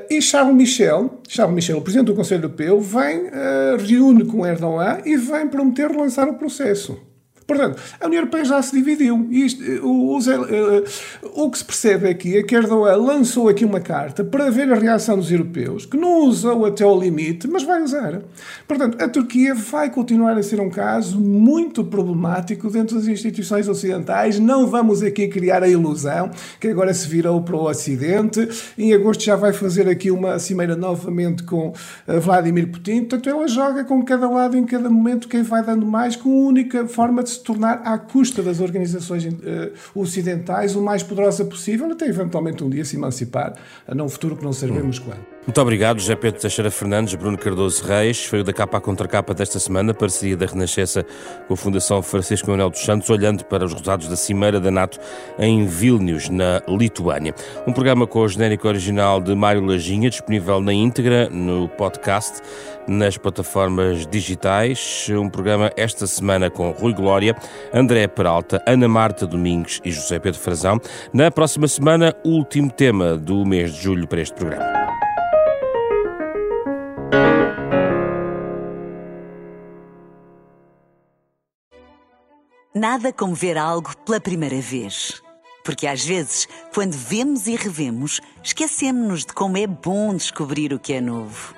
E Charles Michel, Charles Michel, o Presidente do Conselho Europeu, vem vem, uh, reúne com Erdogan e vem prometer lançar o processo. Portanto, a União Europeia já se dividiu. Isto, o, o, eh, o, que se percebe aqui é que Erdogan lançou aqui uma carta para ver a reação dos europeus, que não usou até ao limite, mas vai usar. Portanto, a Turquia vai continuar a ser um caso muito problemático dentro das instituições ocidentais. Não vamos aqui criar a ilusão que agora se virou para o Ocidente. Em agosto já vai fazer aqui uma cimeira novamente com eh, Vladimir Putin. Portanto, ela joga com cada lado em cada momento quem vai dando mais, com a única forma de se tornar à custa das organizações uh, ocidentais o mais poderosa possível, até eventualmente um dia se emancipar, a num futuro que não sabemos hum. quando. Muito obrigado, José Pedro Teixeira Fernandes, Bruno Cardoso Reis. Foi o da capa à contracapa desta semana, parceria da Renascença com a Fundação Francisco Manuel dos Santos, olhando para os resultados da Cimeira da NATO em Vilnius, na Lituânia. Um programa com o genérico original de Mário Lajinha, disponível na íntegra, no podcast, nas plataformas digitais. Um programa esta semana com Rui Glória, André Peralta, Ana Marta Domingos e José Pedro Frazão. Na próxima semana, último tema do mês de julho para este programa. Nada como ver algo pela primeira vez. Porque às vezes, quando vemos e revemos, esquecemos-nos de como é bom descobrir o que é novo.